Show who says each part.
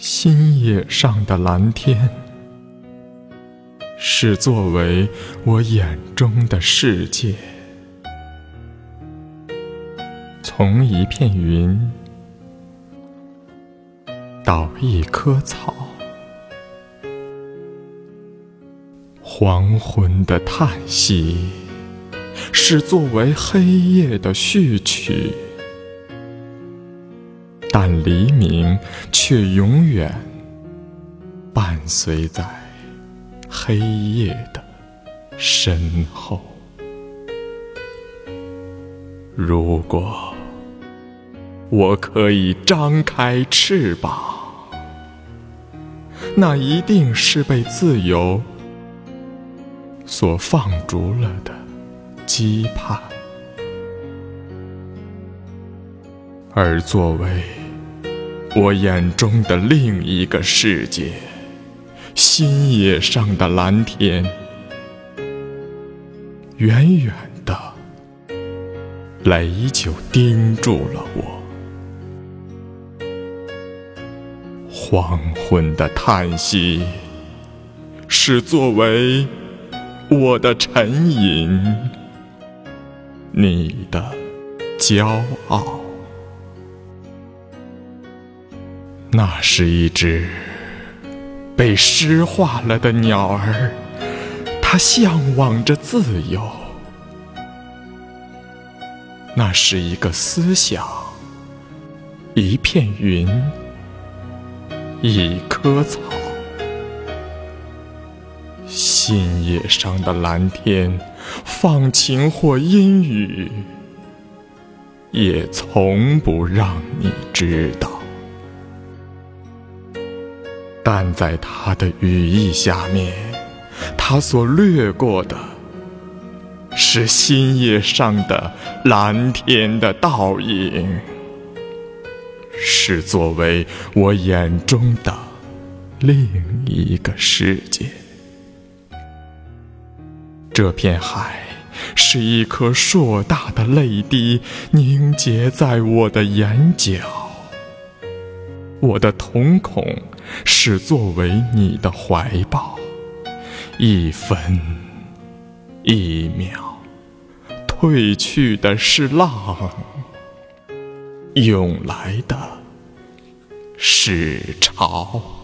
Speaker 1: 新野上的蓝天，是作为我眼中的世界。从一片云到一棵草，黄昏的叹息，是作为黑夜的序曲。但黎明却永远伴随在黑夜的身后。如果我可以张开翅膀，那一定是被自由所放逐了的羁绊，而作为。我眼中的另一个世界，新野上的蓝天，远远的雷就盯住了我。黄昏的叹息，是作为我的沉吟，你的骄傲。那是一只被诗化了的鸟儿，它向往着自由。那是一个思想，一片云，一棵草。新野上的蓝天，放晴或阴雨，也从不让你知道。但在他的羽翼下面，他所掠过的，是新叶上的蓝天的倒影，是作为我眼中的另一个世界。这片海是一颗硕大的泪滴，凝结在我的眼角。我的瞳孔是作为你的怀抱，一分一秒，褪去的是浪，涌来的是潮。